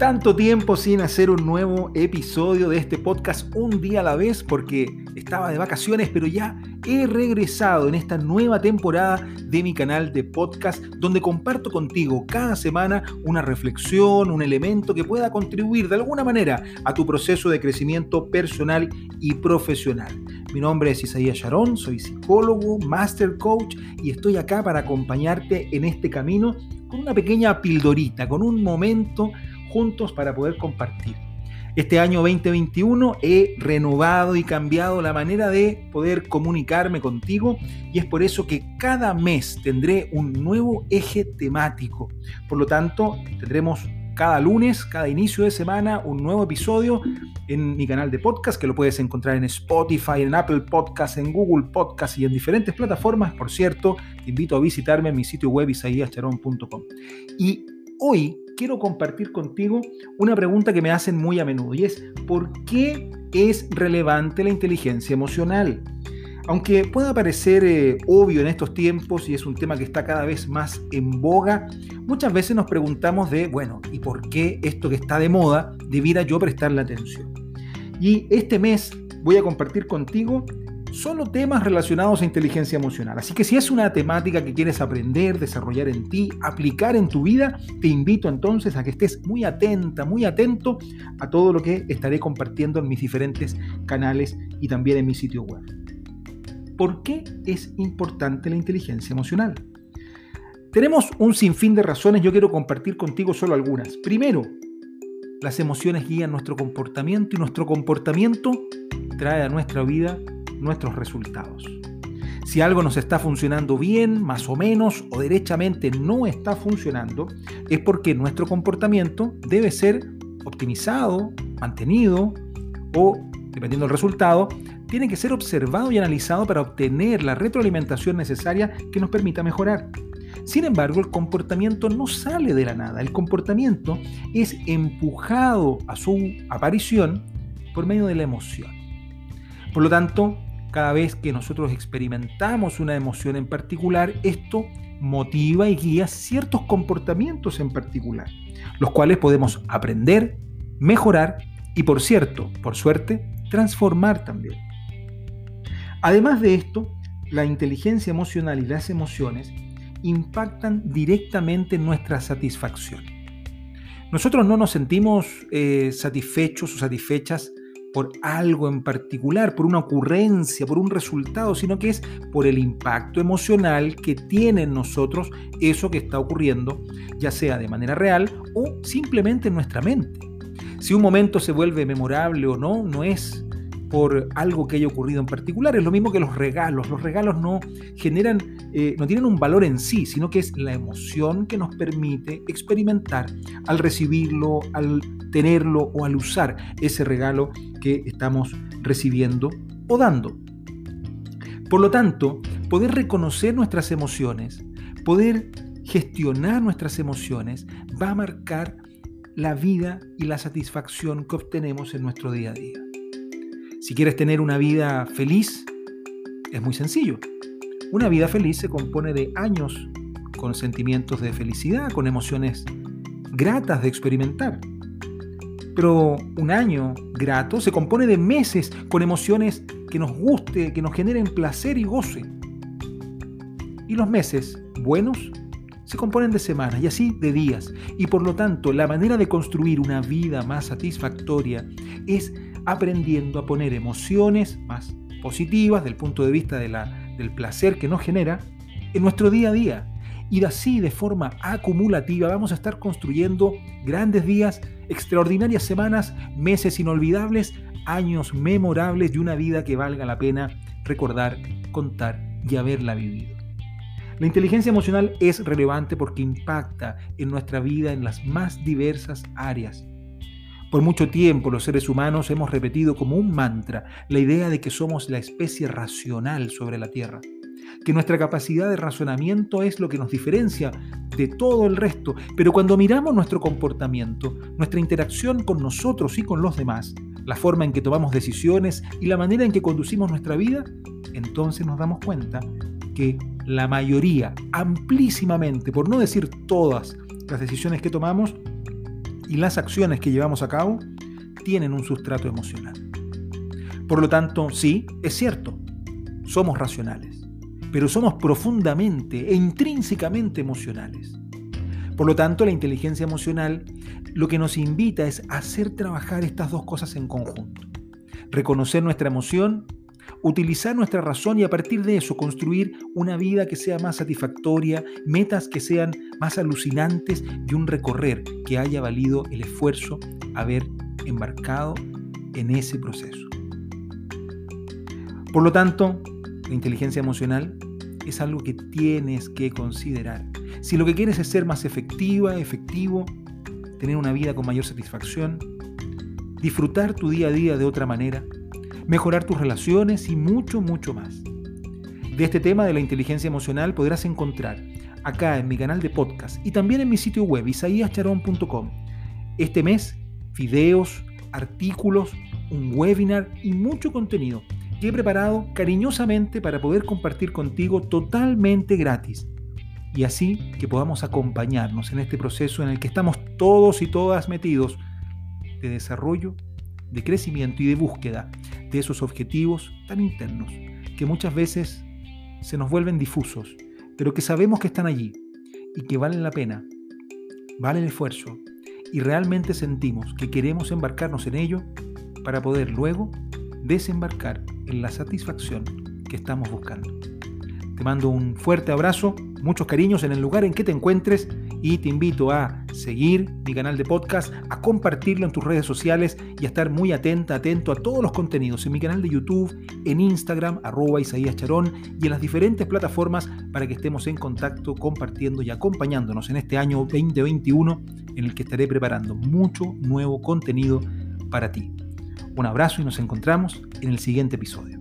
Tanto tiempo sin hacer un nuevo episodio de este podcast un día a la vez porque estaba de vacaciones, pero ya he regresado en esta nueva temporada de mi canal de podcast donde comparto contigo cada semana una reflexión, un elemento que pueda contribuir de alguna manera a tu proceso de crecimiento personal y profesional. Mi nombre es Isaías Sharon, soy psicólogo, master coach y estoy acá para acompañarte en este camino con una pequeña pildorita, con un momento juntos para poder compartir. Este año 2021 he renovado y cambiado la manera de poder comunicarme contigo y es por eso que cada mes tendré un nuevo eje temático. Por lo tanto, tendremos cada lunes, cada inicio de semana, un nuevo episodio en mi canal de podcast que lo puedes encontrar en Spotify, en Apple Podcast, en Google Podcast y en diferentes plataformas. Por cierto, te invito a visitarme en mi sitio web isaíascharón.com. Y hoy quiero compartir contigo una pregunta que me hacen muy a menudo y es ¿por qué es relevante la inteligencia emocional? Aunque pueda parecer eh, obvio en estos tiempos y es un tema que está cada vez más en boga, muchas veces nos preguntamos de, bueno, ¿y por qué esto que está de moda debiera yo prestarle atención? Y este mes voy a compartir contigo solo temas relacionados a inteligencia emocional. Así que si es una temática que quieres aprender, desarrollar en ti, aplicar en tu vida, te invito entonces a que estés muy atenta, muy atento a todo lo que estaré compartiendo en mis diferentes canales y también en mi sitio web. ¿Por qué es importante la inteligencia emocional? Tenemos un sinfín de razones, yo quiero compartir contigo solo algunas. Primero, las emociones guían nuestro comportamiento y nuestro comportamiento trae a nuestra vida nuestros resultados. Si algo nos está funcionando bien, más o menos, o derechamente no está funcionando, es porque nuestro comportamiento debe ser optimizado, mantenido o, dependiendo del resultado, tiene que ser observado y analizado para obtener la retroalimentación necesaria que nos permita mejorar. Sin embargo, el comportamiento no sale de la nada. El comportamiento es empujado a su aparición por medio de la emoción. Por lo tanto, cada vez que nosotros experimentamos una emoción en particular, esto motiva y guía ciertos comportamientos en particular, los cuales podemos aprender, mejorar y, por cierto, por suerte, transformar también. Además de esto, la inteligencia emocional y las emociones impactan directamente en nuestra satisfacción. Nosotros no nos sentimos eh, satisfechos o satisfechas por algo en particular, por una ocurrencia, por un resultado, sino que es por el impacto emocional que tiene en nosotros eso que está ocurriendo, ya sea de manera real o simplemente en nuestra mente. Si un momento se vuelve memorable o no, no es por algo que haya ocurrido en particular. Es lo mismo que los regalos. Los regalos no generan, eh, no tienen un valor en sí, sino que es la emoción que nos permite experimentar al recibirlo, al tenerlo o al usar ese regalo que estamos recibiendo o dando. Por lo tanto, poder reconocer nuestras emociones, poder gestionar nuestras emociones, va a marcar la vida y la satisfacción que obtenemos en nuestro día a día. Si quieres tener una vida feliz, es muy sencillo. Una vida feliz se compone de años con sentimientos de felicidad, con emociones gratas de experimentar. Pero un año grato se compone de meses con emociones que nos guste, que nos generen placer y goce. Y los meses buenos se componen de semanas y así de días. Y por lo tanto, la manera de construir una vida más satisfactoria es aprendiendo a poner emociones más positivas del punto de vista del placer que nos genera en nuestro día a día. Y así, de forma acumulativa, vamos a estar construyendo grandes días, extraordinarias semanas, meses inolvidables, años memorables y una vida que valga la pena recordar, contar y haberla vivido. La inteligencia emocional es relevante porque impacta en nuestra vida en las más diversas áreas. Por mucho tiempo los seres humanos hemos repetido como un mantra la idea de que somos la especie racional sobre la Tierra, que nuestra capacidad de razonamiento es lo que nos diferencia de todo el resto, pero cuando miramos nuestro comportamiento, nuestra interacción con nosotros y con los demás, la forma en que tomamos decisiones y la manera en que conducimos nuestra vida, entonces nos damos cuenta que la mayoría, amplísimamente, por no decir todas las decisiones que tomamos, y las acciones que llevamos a cabo tienen un sustrato emocional. Por lo tanto, sí, es cierto, somos racionales, pero somos profundamente e intrínsecamente emocionales. Por lo tanto, la inteligencia emocional lo que nos invita es a hacer trabajar estas dos cosas en conjunto. Reconocer nuestra emoción, utilizar nuestra razón y a partir de eso construir una vida que sea más satisfactoria, metas que sean más alucinantes y un recorrer que haya valido el esfuerzo haber embarcado en ese proceso. Por lo tanto, la inteligencia emocional es algo que tienes que considerar. Si lo que quieres es ser más efectiva, efectivo, tener una vida con mayor satisfacción, disfrutar tu día a día de otra manera, mejorar tus relaciones y mucho, mucho más. De este tema de la inteligencia emocional podrás encontrar acá en mi canal de podcast y también en mi sitio web isaíascharón.com. Este mes, videos, artículos, un webinar y mucho contenido que he preparado cariñosamente para poder compartir contigo totalmente gratis. Y así que podamos acompañarnos en este proceso en el que estamos todos y todas metidos de desarrollo, de crecimiento y de búsqueda de esos objetivos tan internos que muchas veces se nos vuelven difusos, pero que sabemos que están allí y que valen la pena, vale el esfuerzo y realmente sentimos que queremos embarcarnos en ello para poder luego desembarcar en la satisfacción que estamos buscando. Te mando un fuerte abrazo, muchos cariños en el lugar en que te encuentres y te invito a seguir mi canal de podcast, a compartirlo en tus redes sociales y a estar muy atenta, atento a todos los contenidos en mi canal de YouTube, en Instagram, arroba Isaías Charón y en las diferentes plataformas para que estemos en contacto, compartiendo y acompañándonos en este año 2021 en el que estaré preparando mucho nuevo contenido para ti. Un abrazo y nos encontramos en el siguiente episodio.